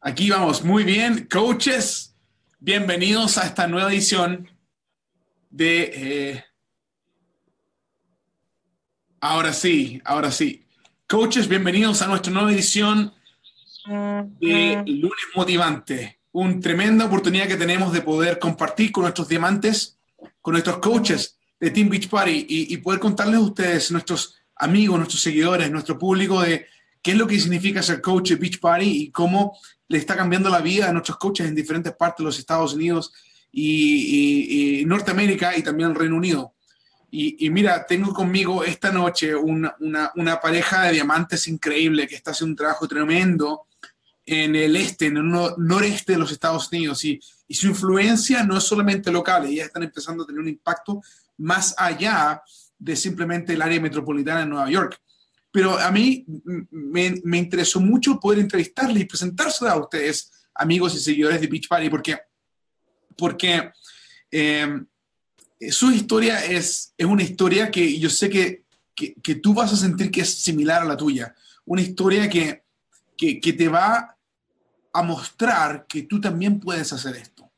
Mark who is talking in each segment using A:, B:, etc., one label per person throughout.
A: Aquí vamos, muy bien. Coaches, bienvenidos a esta nueva edición de... eh, Ahora sí, ahora sí. Coaches, bienvenidos a nuestra nueva edición de Lunes Motivante. Una tremenda oportunidad que tenemos de poder compartir con nuestros diamantes, con nuestros coaches de Team Beach Party y, y poder contarles a ustedes, nuestros amigos, nuestros seguidores, nuestro público, de qué es lo que significa ser coach de Beach Party y cómo le está cambiando la vida a nuestros coaches en diferentes partes de los Estados Unidos y, y- y Norteamérica y también el Reino Unido. Y, y mira, tengo conmigo esta noche una, una- una pareja de diamantes increíble que está haciendo un trabajo tremendo en el este, en el no- noreste de los Estados Unidos. Y, y su influencia no es solamente local, ellas están empezando a tener un impacto más allá de simplemente el área metropolitana de Nueva York. Pero a mí me, me interesó mucho poder entrevistarle y presentarse a ustedes, amigos y seguidores de Beach Party, porque, porque eh, su historia es, es una historia que yo sé que, que, que tú vas a sentir que es similar a la tuya. Una historia que, que, que te va a mostrar que tú también puedes hacer esto.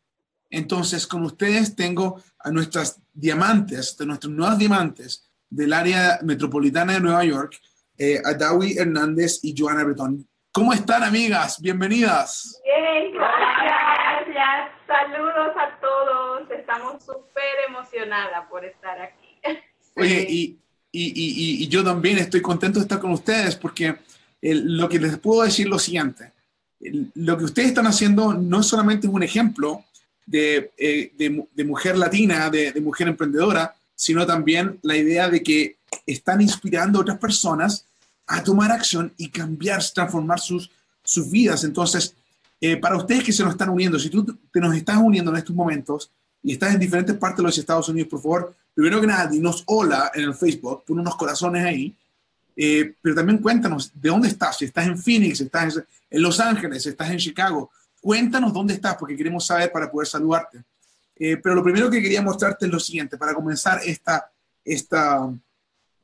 A: Entonces, con ustedes tengo a nuestras diamantes, de nuestros nuevos diamantes del área metropolitana de Nueva York, eh, a Dawi Hernández y Joana Bretón. ¿Cómo están, amigas? Bienvenidas.
B: Bien, gracias. Saludos a todos. Estamos súper emocionadas por estar aquí.
A: Oye, y, y, y- y- yo también estoy contento de estar con ustedes porque el- lo que les puedo decir es lo siguiente. El- lo que ustedes están haciendo no solamente es un ejemplo de, eh, de de mujer latina, de, de mujer emprendedora, sino también la idea de que están inspirando a otras personas a tomar acción y cambiar, transformar sus, sus vidas. Entonces, eh, para ustedes que se nos están uniendo, si tú te nos estás uniendo en estos momentos y estás en diferentes partes de los Estados Unidos, por favor, primero que nada, dinos hola en el Facebook, pon unos corazones ahí, eh, pero también cuéntanos de dónde estás, si estás en Phoenix, estás en Los Ángeles, estás en Chicago, cuéntanos dónde estás porque queremos saber para poder saludarte. Eh, pero lo primero que quería mostrarte es lo siguiente, para comenzar esta, esta,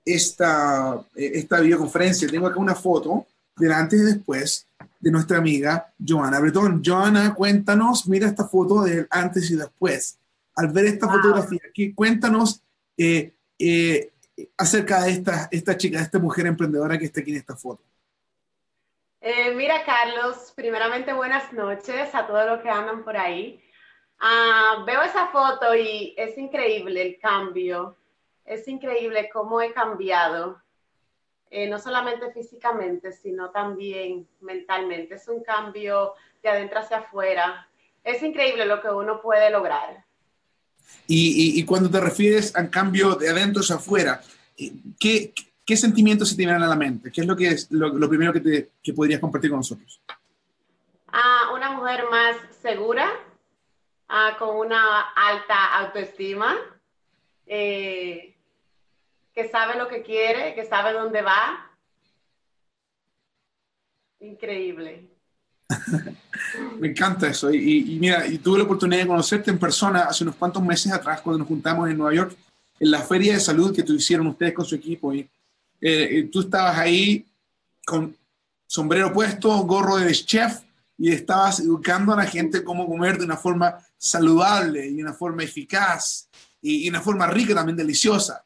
A: esta, eh, esta videoconferencia, tengo acá una foto del antes y después de nuestra amiga Joana Bretón. Joana, cuéntanos, mira esta foto del antes y después. Al ver esta
B: Wow.
A: fotografía aquí, cuéntanos eh, eh, acerca de esta, esta chica, de esta mujer emprendedora que está aquí en esta foto.
B: Eh, mira, Carlos, primeramente buenas noches a todos los que andan por ahí. Ah, veo esa foto y es increíble el cambio. Es increíble cómo he cambiado, eh, no solamente físicamente, sino también mentalmente. Es un cambio de adentro hacia afuera. Es increíble lo que uno puede lograr.
A: Y, y- y cuando te refieres al cambio de adentro hacia afuera, eh, ¿qué, qué sentimientos se te vienen a la mente? ¿Qué es lo, que es, lo, lo primero que, te, que podrías compartir con nosotros?
B: Ah, una mujer más segura, ah, con una alta autoestima, eh, que sabe lo que quiere, que sabe dónde va. Increíble.
A: Me encanta eso. Y, y- mira, y tuve la oportunidad de conocerte en persona hace unos cuantos meses atrás cuando nos juntamos en Nueva York en la feria de salud que hicieron ustedes con su equipo. Y eh, y tú estabas ahí con sombrero puesto, gorro de chef y estabas educando a la gente cómo comer de una forma saludable y una forma eficaz y, y una forma rica también deliciosa.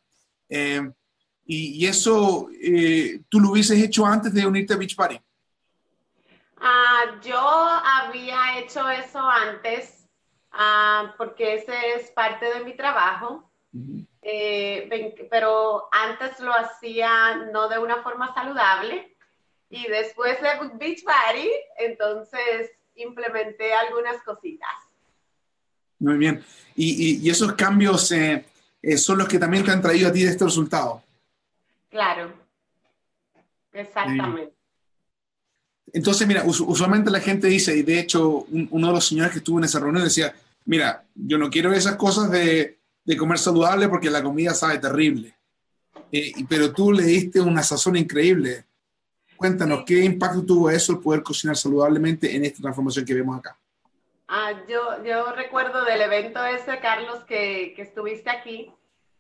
A: Eh, y, y eso eh, tú lo hubieses hecho antes de unirte a Beach Party.
B: Ah, yo había hecho eso antes, ah, porque ese es parte de mi trabajo. Eh, ven- pero antes lo hacía no de una forma saludable y después de Beach Party, entonces implementé algunas cositas.
A: Muy bien. Y, y- y esos cambios eh, eh, son los que también te han traído a ti este resultado.
B: Claro, exactamente.
A: Entonces, mira, us- usualmente la gente dice, y de hecho un- uno de los señores que estuvo en esa reunión decía, mira, yo no quiero esas cosas de, de comer saludable porque la comida sabe terrible. Eh, pero tú le diste una sazón increíble. Cuéntanos, ¿qué impacto tuvo eso el poder cocinar saludablemente en esta transformación que vemos acá?
B: Ah, yo, yo recuerdo del evento ese, Carlos, que, que estuviste aquí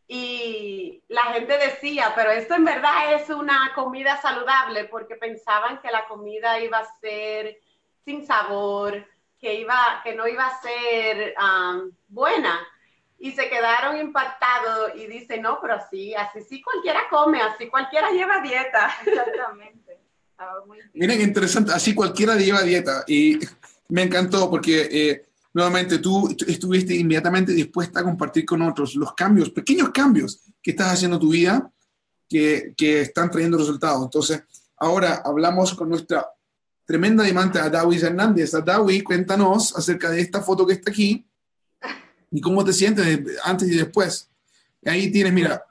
B: y la gente decía, pero esto en verdad es una comida saludable porque pensaban que la comida iba a ser sin sabor, que, iba, que no iba a ser um, buena. Y se quedaron impactados y dicen, no, pero así, así sí cualquiera come, así cualquiera lleva dieta. Exactamente.
A: Miren interesante, así cualquiera lleva dieta. Y me encantó porque eh, nuevamente tú estuviste inmediatamente dispuesta a compartir con otros los cambios, pequeños cambios que estás haciendo en tu vida que, que están trayendo resultados. Entonces, ahora hablamos con nuestra tremenda diamante Adawi Hernández. Adawi, cuéntanos acerca de esta foto que está aquí y cómo te sientes antes y después. Ahí tienes, mira,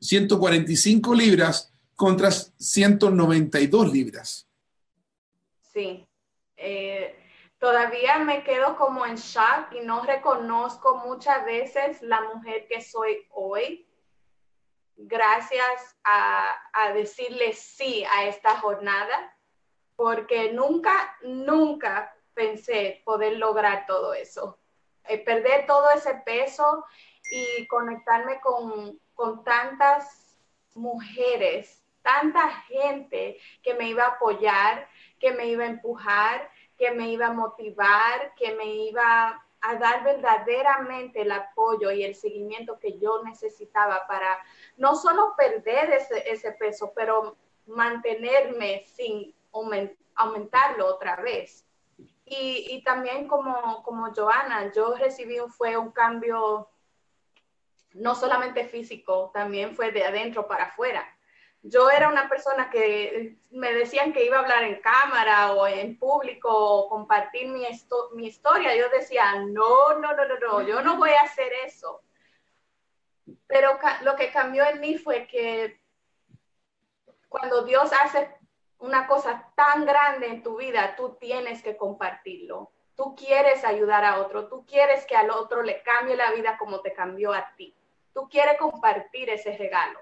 A: 145 libras contra 192 libras.
C: Sí. Eh, todavía me quedo como en shock y no reconozco muchas veces la mujer que soy hoy. Gracias a, decirle sí a esta jornada, porque nunca, nunca pensé poder lograr todo eso. Eh, perder todo ese peso y conectarme con, con tantas mujeres tanta gente que me iba a apoyar, que me iba a empujar, que me iba a motivar, que me iba a dar verdaderamente el apoyo y el seguimiento que yo necesitaba para no solo perder ese, peso, pero mantenerme sin aumentarlo otra vez. Y, también como, como Joana, yo recibí fue un cambio no solamente físico, también fue de adentro para afuera yo era una persona que me decían que iba a hablar en cámara o en público o compartir mi, mi historia. Yo decía, no, no, no, no, no, yo no voy a hacer eso. Pero lo que cambió en mí fue que cuando Dios hace una cosa tan grande en tu vida, tú tienes que compartirlo. Tú quieres ayudar a otro, tú quieres que al otro le cambie la vida como te cambió a ti. Tú quieres compartir ese regalo.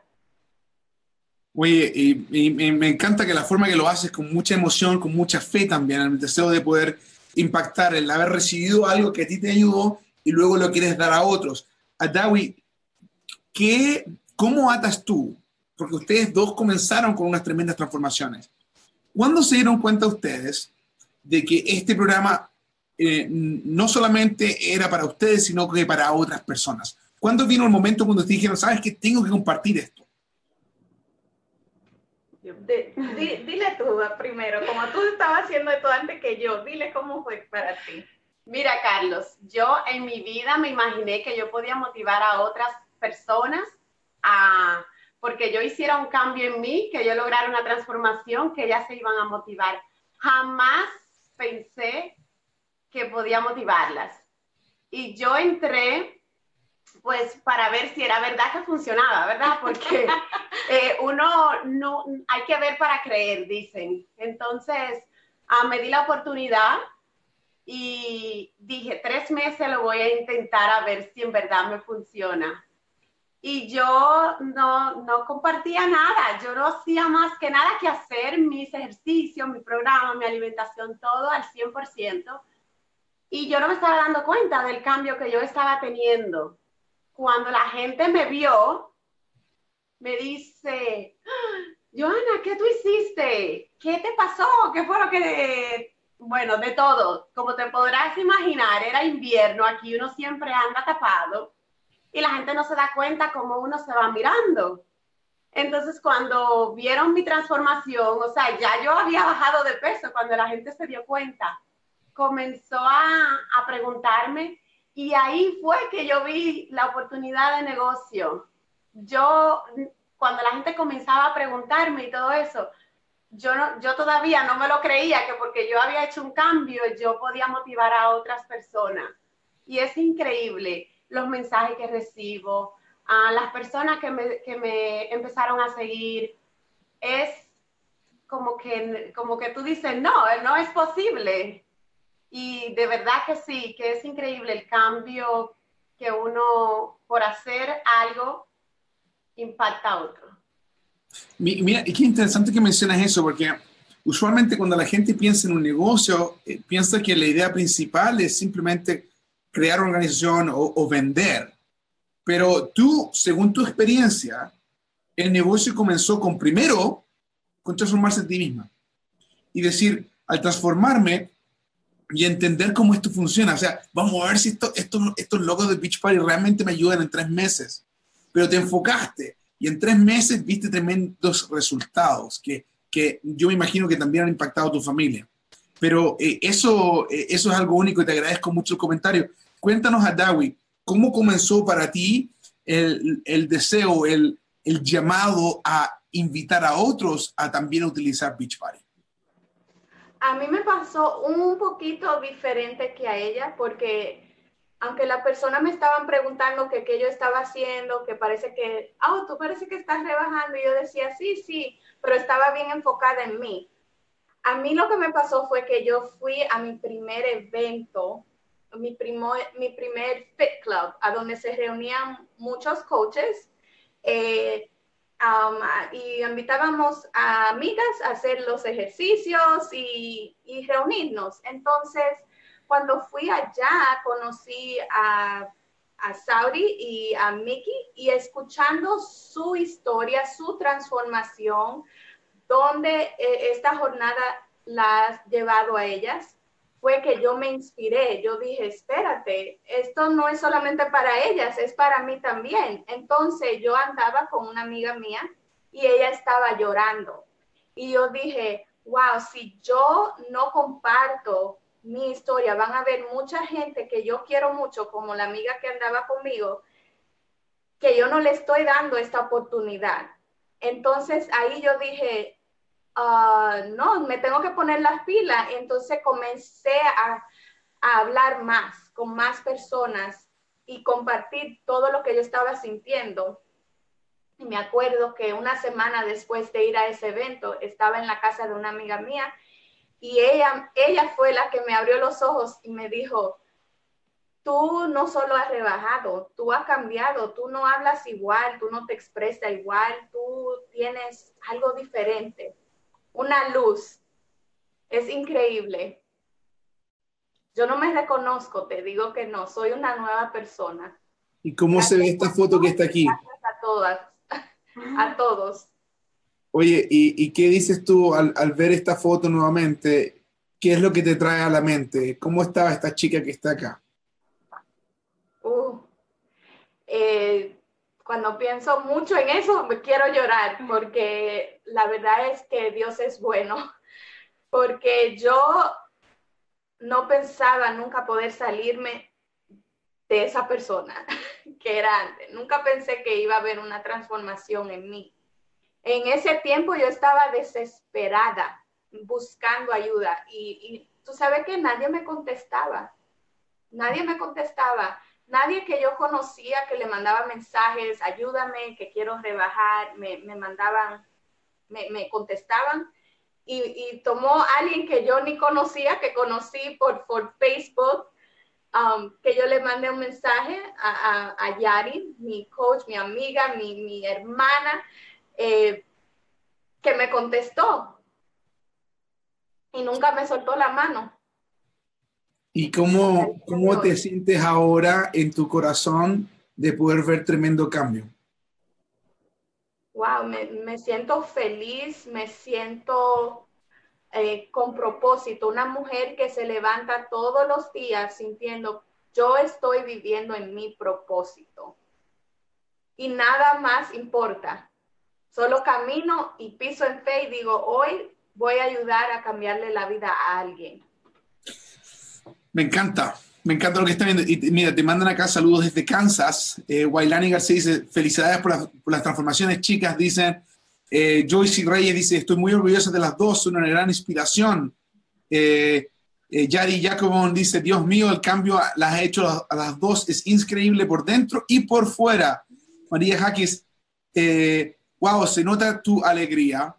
A: Oye, y, me encanta que la forma que lo haces con mucha emoción, con mucha fe también, el deseo de poder impactar, el haber recibido algo que a ti te ayudó y luego lo quieres dar a otros. Adawi, ¿qué, ¿cómo atas tú? Porque ustedes dos comenzaron con unas tremendas transformaciones. ¿Cuándo se dieron cuenta ustedes de que este programa eh, no solamente era para ustedes, sino que para otras personas? ¿Cuándo vino el momento cuando ustedes dijeron, sabes que tengo que compartir esto?
C: Dile tú primero, como tú estabas haciendo esto antes que yo, dile cómo fue para ti.
B: Mira, Carlos, yo en mi vida me imaginé que yo podía motivar a otras personas a, porque yo hiciera un cambio en mí, que yo lograra una transformación, que ellas se iban a motivar. Jamás pensé que podía motivarlas. Y yo entré pues para ver si era verdad que funcionaba, ¿verdad? Porque eh, uno no, hay que ver para creer, dicen. Entonces, ah, me di la oportunidad y dije, tres meses lo voy a intentar a ver si en verdad me funciona. Y yo no, no compartía nada, yo no hacía más que nada que hacer mis ejercicios, mi programa, mi alimentación, todo al 100%. Y yo no me estaba dando cuenta del cambio que yo estaba teniendo cuando la gente me vio, me dice, Joana, ¿qué tú hiciste? ¿Qué te pasó? ¿Qué fue lo que... Bueno, de todo. Como te podrás imaginar, era invierno, aquí uno siempre anda tapado y la gente no se da cuenta cómo uno se va mirando. Entonces, cuando vieron mi transformación, o sea, ya yo había bajado de peso, cuando la gente se dio cuenta, comenzó a, a preguntarme y ahí fue que yo vi la oportunidad de negocio. Yo, cuando la gente comenzaba a preguntarme y todo eso, yo, no, yo todavía no me lo creía que porque yo había hecho un cambio, yo podía motivar a otras personas. Y es increíble los mensajes que recibo, a las personas que me, que me empezaron a seguir. Es como que, como que tú dices, no, no es posible. Y de verdad que sí, que es increíble el cambio que uno, por hacer algo, impacta a otro.
A: Mira, y qué interesante que mencionas eso, porque usualmente cuando la gente piensa en un negocio, eh, piensa que la idea principal es simplemente crear una organización o, o, vender. Pero tú, según tu experiencia, el negocio comenzó con primero, con transformarse en ti misma. Y decir, al transformarme, y entender cómo esto funciona. O sea, vamos a ver si esto, estos logos de Beach Party realmente me ayudan en tres meses. Pero te enfocaste y en tres meses viste tremendos resultados que, que yo me imagino que también han impactado a tu familia. Pero eh, eso, eh, eso es algo único y te agradezco mucho el comentario. Cuéntanos a Dawi, ¿cómo comenzó para ti el, el deseo, el, el llamado a invitar a otros a también utilizar Beachbody?
C: A mí me pasó un poquito diferente que a ella porque aunque la persona me estaban preguntando que qué yo estaba haciendo, que parece que, oh, tú parece que estás rebajando, y yo decía, sí, sí, pero estaba bien enfocada en mí. A mí lo que me pasó fue que yo fui a mi primer evento, mi, primo, mi primer Fit Club, a donde se reunían muchos coaches. Eh, Y invitábamos a amigas a hacer los ejercicios y, reunirnos. Entonces, cuando fui allá, conocí a, a Saudi y a Mickey y escuchando su historia, su transformación, donde eh, esta jornada la ha llevado a ellas, fue que yo me inspiré. Yo dije, espérate, esto no es solamente para ellas, es para mí también. Entonces yo andaba con una amiga mía y ella estaba llorando. Y yo dije, wow, si yo no comparto mi historia, van a ver mucha gente que yo quiero mucho, como la amiga que andaba conmigo, que yo no le estoy dando esta oportunidad. Entonces ahí yo dije, Ah, no, me tengo que poner las pilas. Entonces comencé a, hablar más con más personas y compartir todo lo que yo estaba sintiendo. Y me acuerdo que una semana después de ir a ese evento, estaba en la casa de una amiga mía y ella, ella fue la que me abrió los ojos y me dijo, tú no solo has rebajado, tú has cambiado, tú no hablas igual, tú no te expresas igual, tú tienes algo diferente una luz. Es increíble. Yo no me reconozco, te digo que no, soy una nueva persona.
A: ¿Y cómo se ve esta foto que está aquí?
C: a todas, a todos.
A: Oye, ¿y, qué dices tú al, ver esta foto nuevamente? ¿Qué es lo que te trae a la mente? ¿Cómo estaba esta chica que está acá?
C: Uh, eh, cuando pienso mucho en eso, me quiero llorar porque la verdad es que Dios es bueno, porque yo no pensaba nunca poder salirme de esa persona que era antes. Nunca pensé que iba a haber una transformación en mí. En ese tiempo yo estaba desesperada buscando ayuda y, y tú sabes que nadie me contestaba. Nadie me contestaba nadie que yo conocía que le mandaba mensajes, ayúdame, que quiero rebajar, me, mandaban, me, contestaban. Y, tomó alguien que yo ni conocía, que conocí por, por Facebook, um, que yo le mandé un mensaje a, Yari, mi coach, mi amiga, mi, hermana, eh, que me contestó. Y nunca me soltó la mano.
A: ¿Y cómo, cómo te sientes ahora en tu corazón de poder ver tremendo cambio?
C: Wow, me, siento feliz, me siento eh, con propósito, una mujer que se levanta todos los días sintiendo, yo estoy viviendo en mi propósito. Y nada más importa. Solo camino y piso en fe y digo, hoy voy a ayudar a cambiarle la vida a alguien.
A: Me encanta, me encanta lo que está viendo. Y mira, te mandan acá saludos desde Kansas. Eh, Wailani García dice, felicidades por, las transformaciones, chicas. Dicen, eh, Joyce Reyes dice, estoy muy orgullosa de las dos, son una gran inspiración. Eh, eh Yari dice, Dios mío, el cambio las ha hecho a, las dos, es increíble por dentro y por fuera. María Jaquis, wow, se nota tu alegría.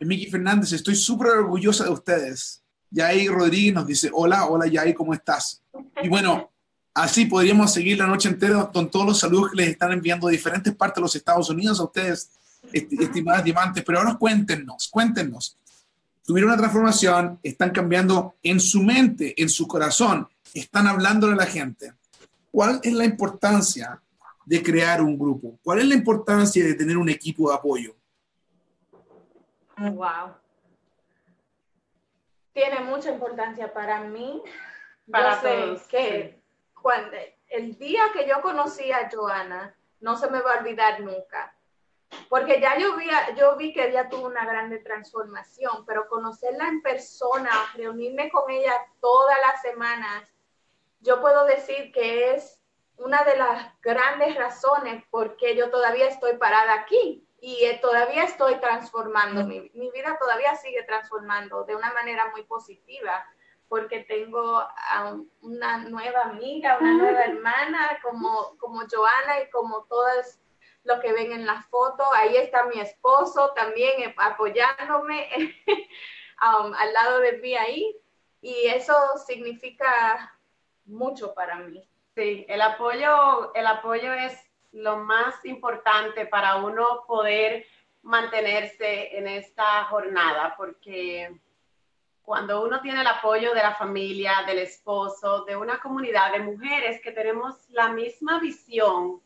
A: Miki Fernández, estoy súper orgullosa de ustedes. Yair Rodríguez nos dice, hola, hola Yair, ¿cómo estás? Y bueno, así podríamos seguir la noche entera con todos los saludos que les están enviando de diferentes partes de los Estados Unidos a ustedes, estimadas diamantes. Pero ahora cuéntenos, cuéntenos. Tuvieron una transformación, están cambiando en su mente, en su corazón, están hablándole a la gente. ¿Cuál es la importancia de crear un grupo? ¿Cuál es la importancia de tener un equipo de apoyo?
C: Wow tiene mucha importancia para mí.
B: Para todos.
C: Que cuando, el día que yo conocí a Joana, no se me va a olvidar nunca. Porque ya yo vi, yo vi que ella tuvo una grande transformación, pero conocerla en persona, reunirme con ella todas las semanas, yo puedo decir que es una de las grandes razones por qué yo todavía estoy parada aquí y eh, todavía estoy transformando, mi, mi, vida todavía sigue transformando de una manera muy positiva, porque tengo a una nueva amiga, una nueva hermana como, como Joana y como todas lo que ven en la foto. Ahí está mi esposo también eh, apoyándome um, al lado de mí ahí. Y eso significa mucho para mí.
B: Sí, el apoyo, el apoyo es lo más importante para uno poder mantenerse en esta jornada, porque cuando uno tiene el apoyo de la familia, del esposo, de una comunidad de mujeres que tenemos la misma visión,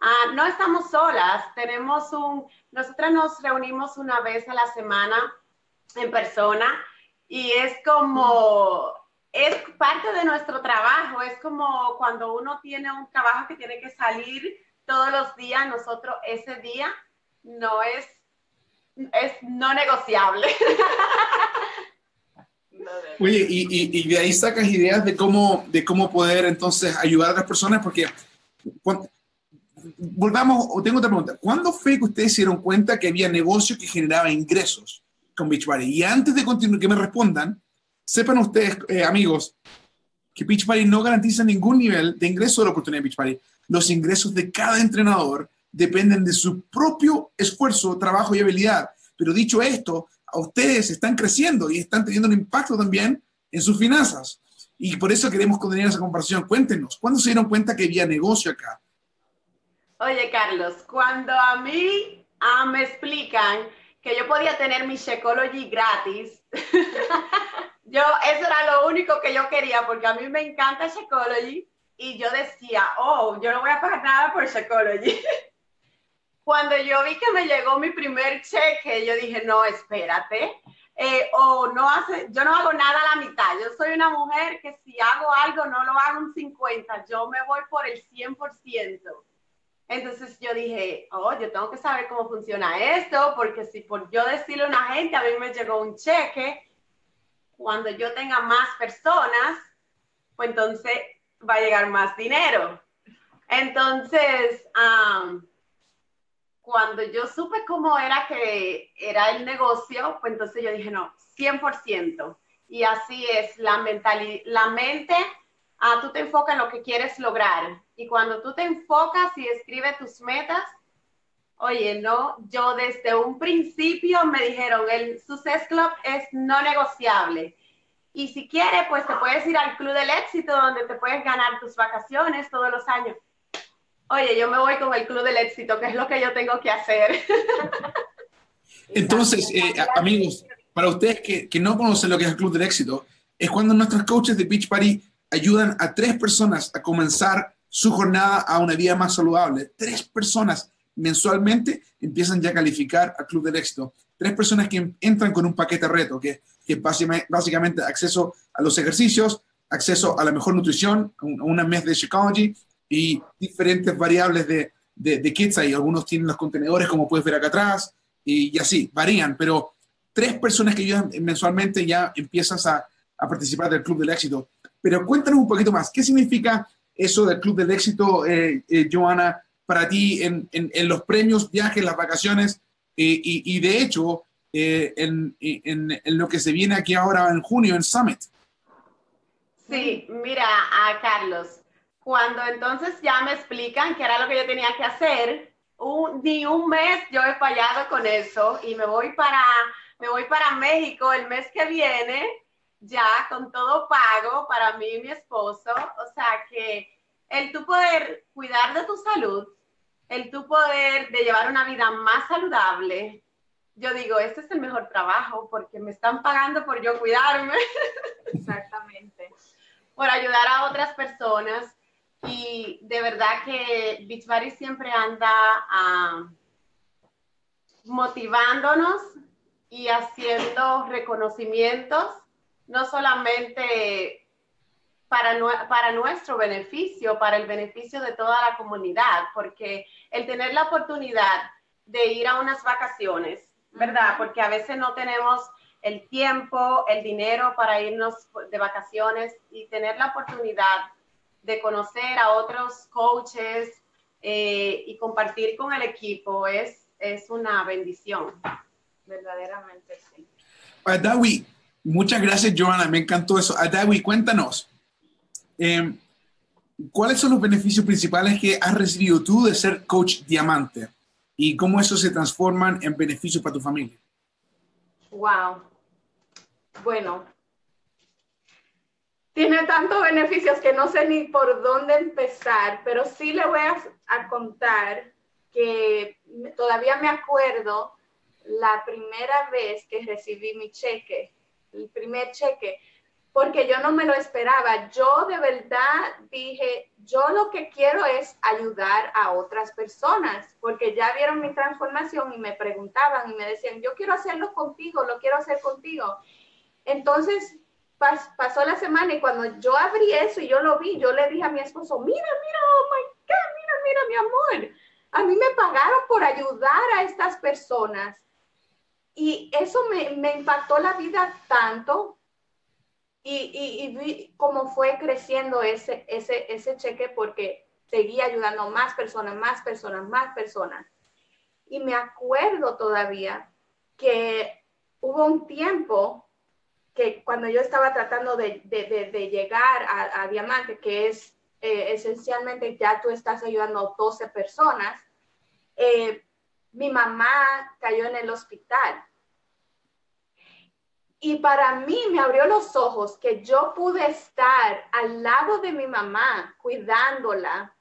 B: ah, no estamos solas, tenemos un, nosotras nos reunimos una vez a la semana en persona y es como es parte de nuestro trabajo, es como cuando uno tiene un trabajo que tiene que salir todos los días, nosotros ese día no es, es no negociable.
A: Oye, y, de ahí sacas ideas de cómo, de cómo poder entonces ayudar a las personas, porque volvamos, tengo otra pregunta, ¿cuándo fue que ustedes se dieron cuenta que había negocio que generaba ingresos con Beachbody? Y antes de continuar, que me respondan, Sepan ustedes, eh, amigos, que Beachbody no garantiza ningún nivel de ingreso de la oportunidad de Beachbody. Los ingresos de cada entrenador dependen de su propio esfuerzo, trabajo y habilidad. Pero dicho esto, a ustedes están creciendo y están teniendo un impacto también en sus finanzas. Y por eso queremos contener esa comparación. Cuéntenos, ¿cuándo se dieron cuenta que había negocio acá?
B: Oye, Carlos, cuando a mí ah, me explican que yo podía tener mi Shakeology gratis, Yo, eso era lo único que yo quería, porque a mí me encanta Shakeology y yo decía, oh, yo no voy a pagar nada por Shakeology. Cuando yo vi que me llegó mi primer cheque, yo dije, no, espérate, eh, o no hace, yo no hago nada a la mitad. Yo soy una mujer que si hago algo, no lo hago un 50, yo me voy por el 100%. Entonces yo dije, oh, yo tengo que saber cómo funciona esto, porque si por yo decirle a una gente, a mí me llegó un cheque, cuando yo tenga más personas, pues entonces va a llegar más dinero. Entonces, cuando yo supe cómo era que era el negocio, pues entonces yo dije, no, 100%. Y así es, la, la mente, ah, tú te enfocas en lo que quieres lograr. Y cuando tú te enfocas y escribes tus metas, Oye, no, yo desde un principio me dijeron, el Success Club es no negociable. Y si quieres, pues te puedes ir al Club del Éxito, donde te puedes ganar tus vacaciones todos los años. Oye, yo me voy con el Club del Éxito, que es lo que yo tengo que hacer.
A: Entonces, eh, amigos, para ustedes que, que, no conocen lo que es el Club del Éxito, es cuando nuestros coaches de Beach Party ayudan a tres personas a comenzar su jornada a una vida más saludable. Tres personas mensualmente empiezan ya a calificar al Club del Éxito. Tres personas que entran con un paquete reto, que, que básicamente acceso a los ejercicios, acceso a la mejor nutrición, a un mes de Shakeology y diferentes variables de, de, kits ahí. Algunos tienen los contenedores, como puedes ver acá atrás, y, así, varían, pero tres personas que ayudan mensualmente ya empiezas a, a participar del Club del Éxito. Pero cuéntanos un poquito más, ¿qué significa eso del Club del Éxito, eh, eh, Joana? para ti en, en, los premios, viajes, las vacaciones eh, y, y, de hecho eh, en, en, lo que se viene aquí ahora en junio en Summit.
B: Sí, mira, a Carlos, cuando entonces ya me explican qué era lo que yo tenía que hacer, ni un mes yo he fallado con eso y me voy para, me voy para México el mes que viene, ya con todo pago para mí y mi esposo. O sea que el tú poder cuidar de tu salud, el tu poder de llevar una vida más saludable, yo digo, este es el mejor trabajo porque me están pagando por yo cuidarme.
C: Exactamente.
B: por ayudar a otras personas. Y de verdad que Beachbody siempre anda ah, motivándonos y haciendo reconocimientos no solamente para, para nuestro beneficio, para el beneficio de toda la comunidad, porque el tener la oportunidad de ir a unas vacaciones, ¿verdad? Porque a veces no tenemos el tiempo, el dinero para irnos de vacaciones y tener la oportunidad de conocer a otros coaches eh, y compartir con el equipo es, es una bendición. Verdaderamente sí.
A: Muchas gracias, Joana. Me encantó eso. Adawi, cuéntanos. Em, ¿Cuáles son los beneficios principales que has recibido tú de ser coach diamante? ¿Y cómo eso se transforman en beneficios para tu familia?
C: Wow. Bueno, tiene tantos beneficios que no sé ni por dónde empezar, pero sí le voy a contar que todavía me acuerdo la primera vez que recibí mi cheque, el primer cheque, porque yo no me lo esperaba. Yo de verdad dije, yo lo que quiero es ayudar a otras personas, porque ya vieron mi transformación y me preguntaban y me decían, yo quiero hacerlo contigo, lo quiero hacer contigo. Entonces pasó la semana y cuando yo abrí eso y yo lo vi, yo le dije a mi esposo, mira, mira, oh my God, mira, mira, mi amor, a mí me pagaron por ayudar a estas personas. Y eso me, impactó la vida tanto y, y, vi cómo fue creciendo ese, ese, cheque porque seguía ayudando más personas, más personas, más personas. Y me acuerdo todavía que hubo un tiempo que cuando yo estaba tratando de, llegar a, Diamante, que es eh, esencialmente ya tú estás ayudando a 12 personas, eh, mi mamá cayó en el hospital y para mí me abrió los ojos que yo pude estar al lado de mi mamá cuidándola,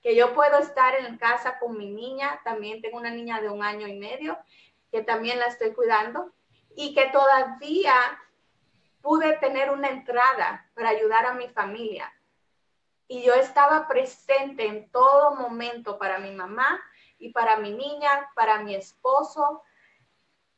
C: que yo puedo estar en casa con mi niña, también tengo una niña de un año y medio, que también la estoy cuidando, y que todavía pude tener una entrada para ayudar a mi familia. Y yo estaba presente en todo momento para mi mamá y para mi niña, para mi esposo,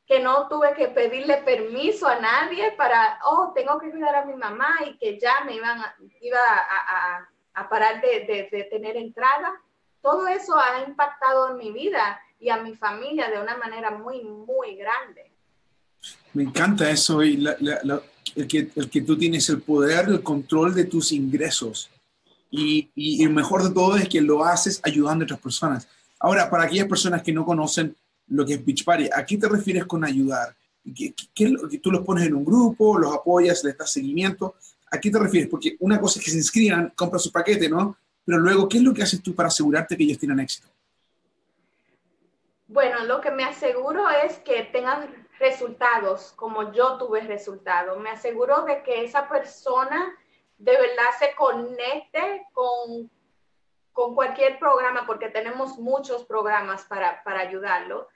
C: que no tuve que pedirle permiso a nadie para, oh, tengo que cuidar a mi mamá y que ya me iban iba a, a, parar de, de, tener entrada. Todo eso ha impactado en mi vida y a mi familia de una manera muy, muy grande.
A: Me encanta eso y el, que, el que tú tienes el poder, el control de tus ingresos. Y, y, el mejor de todo es que lo haces ayudando a otras personas. Ahora, para aquellas personas que no conocen lo que es Beach Party. ¿A qué te refieres con ayudar? ¿Qué, ¿Tú los pones en un grupo, los apoyas, les das seguimiento? ¿A qué te refieres? Porque una cosa es que se inscriban, compran su paquete, ¿no? Pero luego, ¿qué es lo que haces tú para asegurarte que ellos tienen éxito?
C: Bueno, lo que me aseguro es que tengan resultados como yo tuve resultados. Me aseguro de que esa persona de verdad se conecte con, con cualquier programa, porque tenemos muchos programas para, para ayudarlo.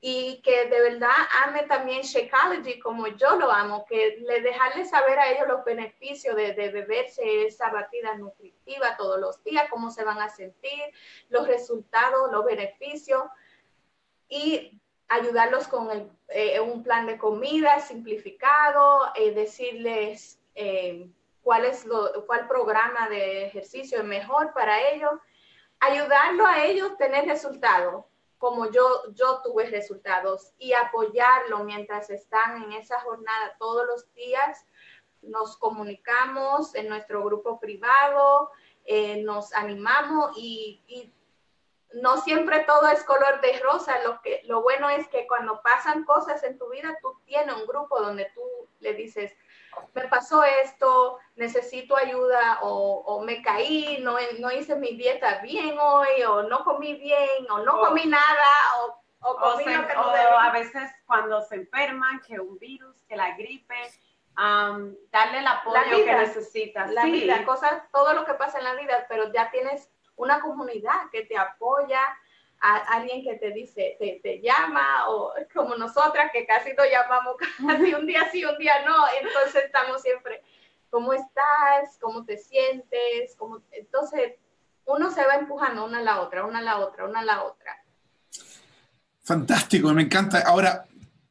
C: Y que de verdad ame también Shakeology como yo lo amo, que le dejarle saber a ellos los beneficios de, de, beberse esa batida nutritiva todos los días, cómo se van a sentir, los resultados, los beneficios y ayudarlos con eh, un plan de comida simplificado, eh, decirles eh, cuál es lo, cuál programa de ejercicio es mejor para ellos, ayudarlo a ellos tener resultados como yo, yo tuve resultados y apoyarlo mientras están en esa jornada todos los días. Nos comunicamos en nuestro grupo privado, eh, nos animamos y, y, no siempre todo es color de rosa. Lo, que, lo bueno es que cuando pasan cosas en tu vida, tú tienes un grupo donde tú le dices, me pasó esto, necesito ayuda o, me caí, no, no, hice mi dieta bien hoy o no comí bien o no comí nada o, o comí
B: lo que no o a veces cuando se enferman, que un virus, que la gripe, darle el apoyo que necesitas.
C: La vida, cosas, todo lo que pasa en la vida, pero ya tienes una comunidad que te apoya, a alguien que te dice, te, te, llama, o como nosotras que casi nos llamamos casi un día sí, un día no, entonces estamos siempre, ¿cómo estás? ¿Cómo te sientes? ¿Cómo? Entonces, uno se va empujando una a la otra, una a la otra, una a la otra.
A: Fantástico, me encanta. Ahora,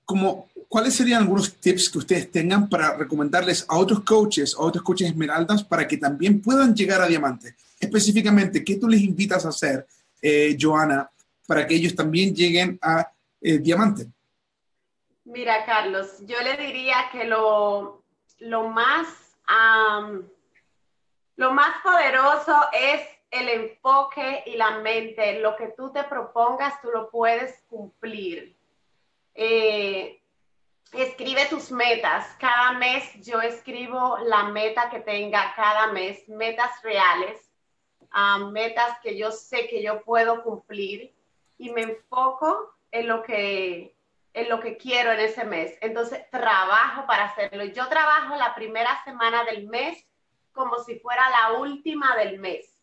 A: como, ¿cuáles serían algunos tips que ustedes tengan para recomendarles a otros coaches, a otros coaches esmeraldas, para que también puedan llegar a diamante? Específicamente, ¿qué tú les invitas a hacer, eh, Joana, para que ellos también lleguen a eh, diamante?
B: Mira, Carlos, yo le diría que lo, lo más, lo más poderoso es el enfoque y la mente. Lo que tú te propongas, tú lo puedes cumplir. Eh, escribe tus metas. Cada mes yo escribo la meta que tenga cada mes, metas reales, metas que yo sé que yo puedo cumplir y me enfoco en lo que en lo que quiero en ese mes. Entonces, trabajo para hacerlo. Yo trabajo la primera semana del mes como si fuera la última del mes.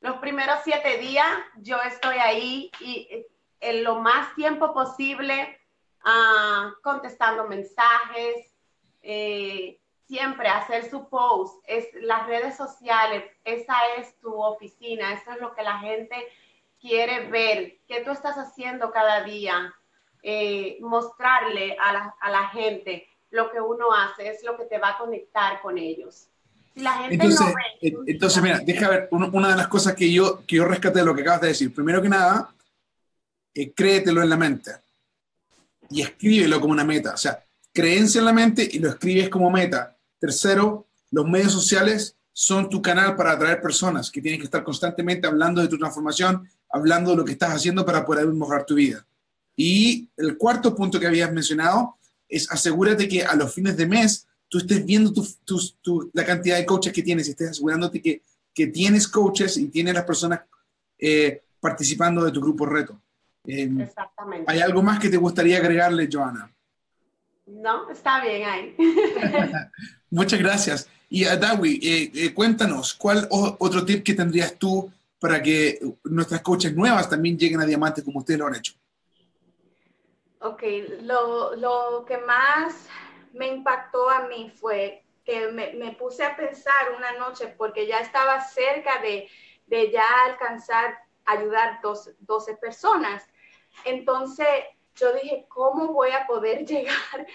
B: Los primeros siete días yo estoy ahí y eh, en lo más tiempo posible uh, contestando mensajes, eh, siempre hacer su post, es las redes sociales, esa es tu oficina, eso es lo que la gente quiere ver, qué tú estás haciendo cada día, eh, mostrarle a la, a la, gente lo que uno hace, es lo que te va a conectar con ellos.
A: Si la gente entonces, no ve, eh, entonces, mira, deja ver, una de las cosas que yo, que yo rescaté de lo que acabas de decir, primero que nada, eh, créetelo en la mente y escríbelo como una meta. O sea, creencia en la mente y lo escribes como meta. Tercero, los medios sociales son tu canal para atraer personas que tienen que estar constantemente hablando de tu transformación, hablando de lo que estás haciendo para poder mejorar tu vida. Y el cuarto punto que habías mencionado es asegúrate que a los fines de mes tú estés viendo la cantidad de coaches que tienes y estés asegurándote que, que tienes coaches y tienes las personas eh, participando de tu grupo reto. Em, Exactamente. ¿Hay algo más que te gustaría agregarle, Joana?
B: No, está bien ahí.
A: Muchas gracias. Y Adawi, eh, eh, cuéntanos, ¿cuál otro tip que tendrías tú para que nuestras coaches nuevas también lleguen a diamante como ustedes lo han hecho?
C: Ok, lo, lo que más me impactó a mí fue que me, me, puse a pensar una noche porque ya estaba cerca de, de ya alcanzar ayudar dos, 12 personas. Entonces yo dije, ¿cómo voy a poder llegar?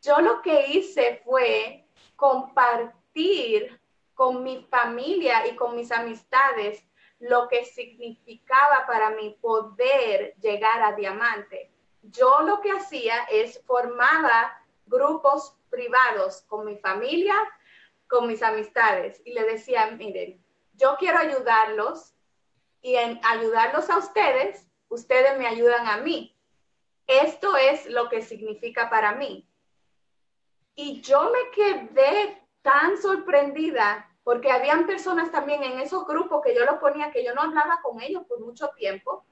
C: Yo lo que hice fue compartir con mi familia y con mis amistades lo que significaba para mí poder llegar a diamante. Yo lo que hacía es formaba grupos privados con mi familia, con mis amistades y le decía, miren, yo quiero ayudarlos y en ayudarlos a ustedes, ustedes me ayudan a mí. Esto es lo que significa para mí. Y yo me quedé tan sorprendida porque habían personas también en esos grupos que yo lo ponía, que yo no hablaba con ellos por mucho tiempo.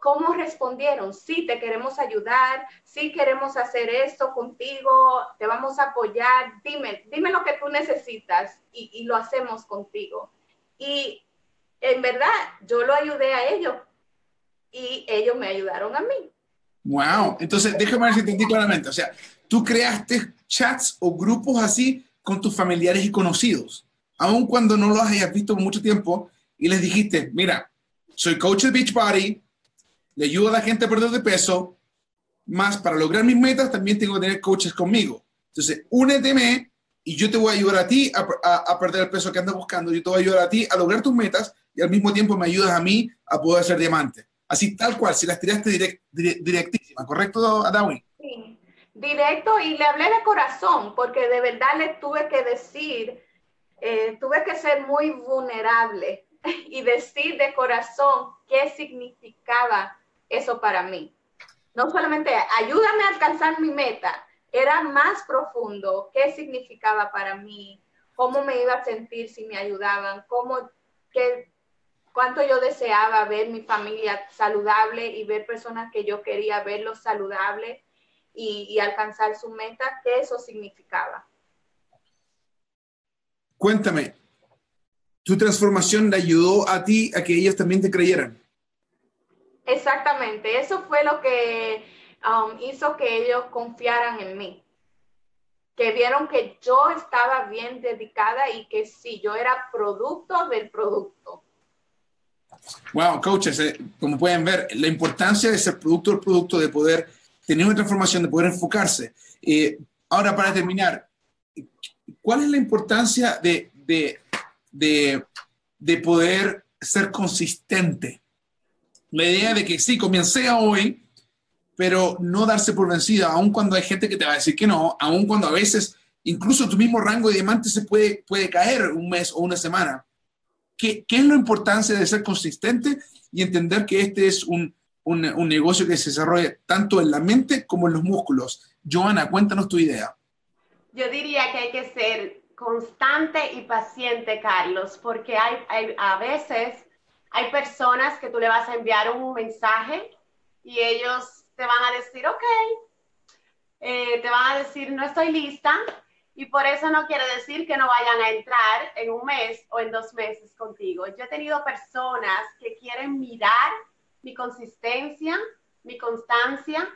C: ¿Cómo respondieron? Sí, te queremos ayudar, sí queremos hacer esto contigo, te vamos a apoyar, dime, dime lo que tú necesitas y, y lo hacemos contigo. Y en verdad, yo lo ayudé a ellos y ellos me ayudaron a mí.
A: Wow, entonces déjame ver si claramente. O sea, tú creaste chats o grupos así con tus familiares y conocidos, aun cuando no los hayas visto por mucho tiempo, y les dijiste, mira, soy coach de Beachbody, le ayudo a la gente a perder de peso, más para lograr mis metas también tengo que tener coaches conmigo. Entonces, úneteme y yo te voy a ayudar a ti a, a, perder el peso que andas buscando, yo te voy a ayudar a ti a lograr tus metas y al mismo tiempo me ayudas a mí a poder ser diamante. Así tal cual, si las tiraste direct, directísima, ¿correcto, Adawi?
C: Sí, directo y le hablé de corazón, porque de verdad le tuve que decir, eh, tuve que ser muy vulnerable y decir de corazón qué significaba eso para mí. No solamente ayúdame a alcanzar mi meta, era más profundo, qué significaba para mí, cómo me iba a sentir si me ayudaban, cómo, qué, cuánto yo deseaba ver mi familia saludable y ver personas que yo quería verlos saludables y, alcanzar su meta, qué eso significaba.
A: Cuéntame, ¿tu transformación le ayudó a ti a que ellos también te creyeran?
C: Exactamente, eso fue lo que um, hizo que ellos confiaran en mí, que vieron que yo estaba bien dedicada y que sí, yo era producto del producto.
A: Wow, coaches, eh, como pueden ver, la importancia de ser producto del producto, de poder tener una transformación, de poder enfocarse. Eh, ahora, para terminar, ¿cuál es la importancia de, de, de, de poder ser consistente? La idea de que sí, comencé hoy, pero no darse por vencida, aun cuando hay gente que te va a decir que no, aun cuando a veces incluso tu mismo rango de diamante se puede, puede caer un mes o una semana. ¿Qué, ¿Qué, es la importancia de ser consistente y entender que este es un, un, un, negocio que se desarrolla tanto en la mente como en los músculos? Joana, cuéntanos tu idea.
B: Yo diría que hay que ser constante y paciente, Carlos, porque hay, hay a veces hay personas que tú le vas a enviar un mensaje y ellos te van a decir, ok, eh, te van a decir, no estoy lista, y por eso no quiere decir que no vayan a entrar en un mes o en dos meses contigo. Yo he tenido personas que quieren mirar mi consistencia, mi constancia,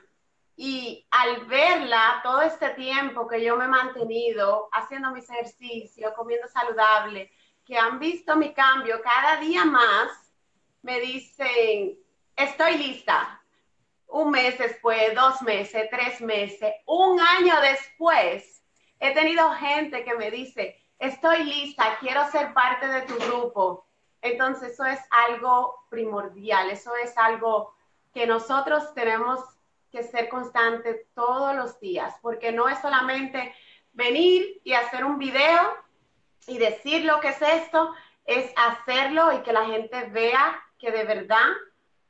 B: y al verla todo este tiempo que yo me he mantenido haciendo mis ejercicios, comiendo saludable, que han visto mi cambio cada día más, me dicen, estoy lista. Un mes después, dos meses, tres meses, un año después, he tenido gente que me dice, estoy lista, quiero ser parte de tu grupo. Entonces, eso es algo primordial, eso es algo que nosotros tenemos que ser constantes todos los días, porque no es solamente venir y hacer un video y decir lo que es esto, es hacerlo y que la gente vea que de verdad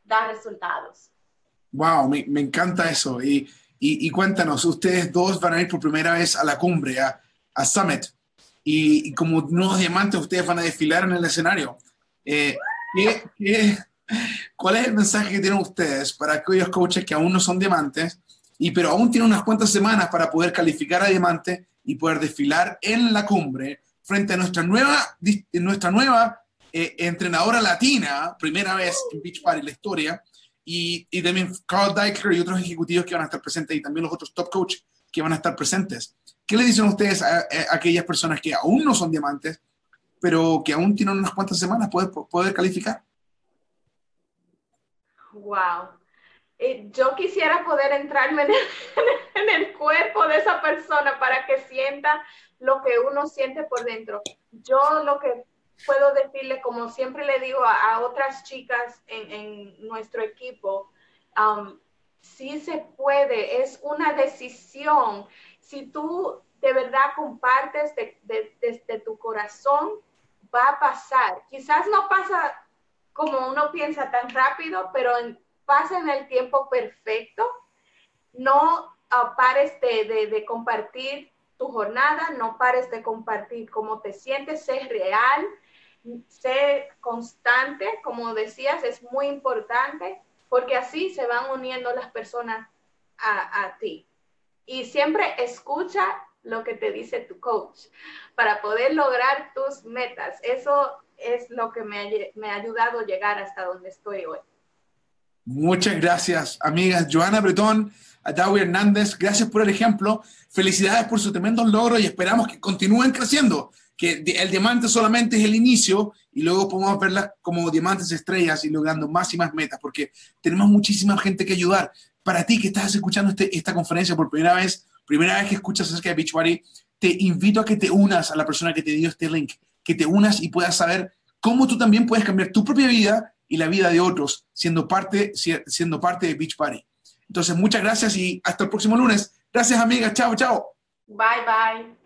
B: da resultados.
A: Wow, me, me encanta eso. Y, y, cuéntanos, ustedes dos van a ir por primera vez a la cumbre, a, a Summit, y, como nuevos diamantes ustedes van a desfilar en el escenario. Eh, ¿qué, qué, cuál es el mensaje que tienen ustedes para aquellos coaches que aún no son diamantes, y pero aún tienen unas cuantas semanas para poder calificar a diamante y poder desfilar en la cumbre frente a nuestra nueva, nuestra nueva eh, entrenadora latina, primera vez en Beach Party en la historia, y, y, también Carl Deichler y otros ejecutivos que van a estar presentes y también los otros top coaches que van a estar presentes. ¿Qué le dicen ustedes a, a, aquellas personas que aún no son diamantes, pero que aún tienen unas cuantas semanas poder, poder calificar?
C: Wow. Eh, yo quisiera poder entrarme en el, cuerpo de esa persona para que sienta lo que uno siente por dentro. Yo lo que puedo decirle, como siempre le digo a, otras chicas en, nuestro equipo, um, sí se puede, es una decisión. Si tú de verdad compartes desde de, de, de tu corazón, va a pasar. Quizás no pasa como uno piensa tan rápido, pero en, pasa en el tiempo perfecto. No uh, pares de, compartir tu jornada, no pares de compartir cómo te sientes, sé real, ser constante, como decías, es muy importante porque así se van uniendo las personas a, a, ti. Y siempre escucha lo que te dice tu coach para poder lograr tus metas. Eso es lo que me ha, ayudado a llegar hasta donde estoy hoy.
A: Muchas gracias, amigas. Joana Bretón, Adawi Hernández, gracias por el ejemplo. Felicidades por su tremendo logro y esperamos que continúen creciendo que el diamante solamente es el inicio y luego podemos verlas como diamantes estrellas y logrando más y más metas, porque tenemos muchísima gente que ayudar. Para ti que estás escuchando este, esta conferencia por primera vez, primera vez que escuchas acerca de Beachbody, te invito a que te unas a la persona que te dio este link, que te unas y puedas saber cómo tú también puedes cambiar tu propia vida y la vida de otros siendo parte, siendo parte de Beach Party. Entonces, muchas gracias y hasta el próximo lunes. Gracias, amiga. Chao, chao.
B: Bye, bye.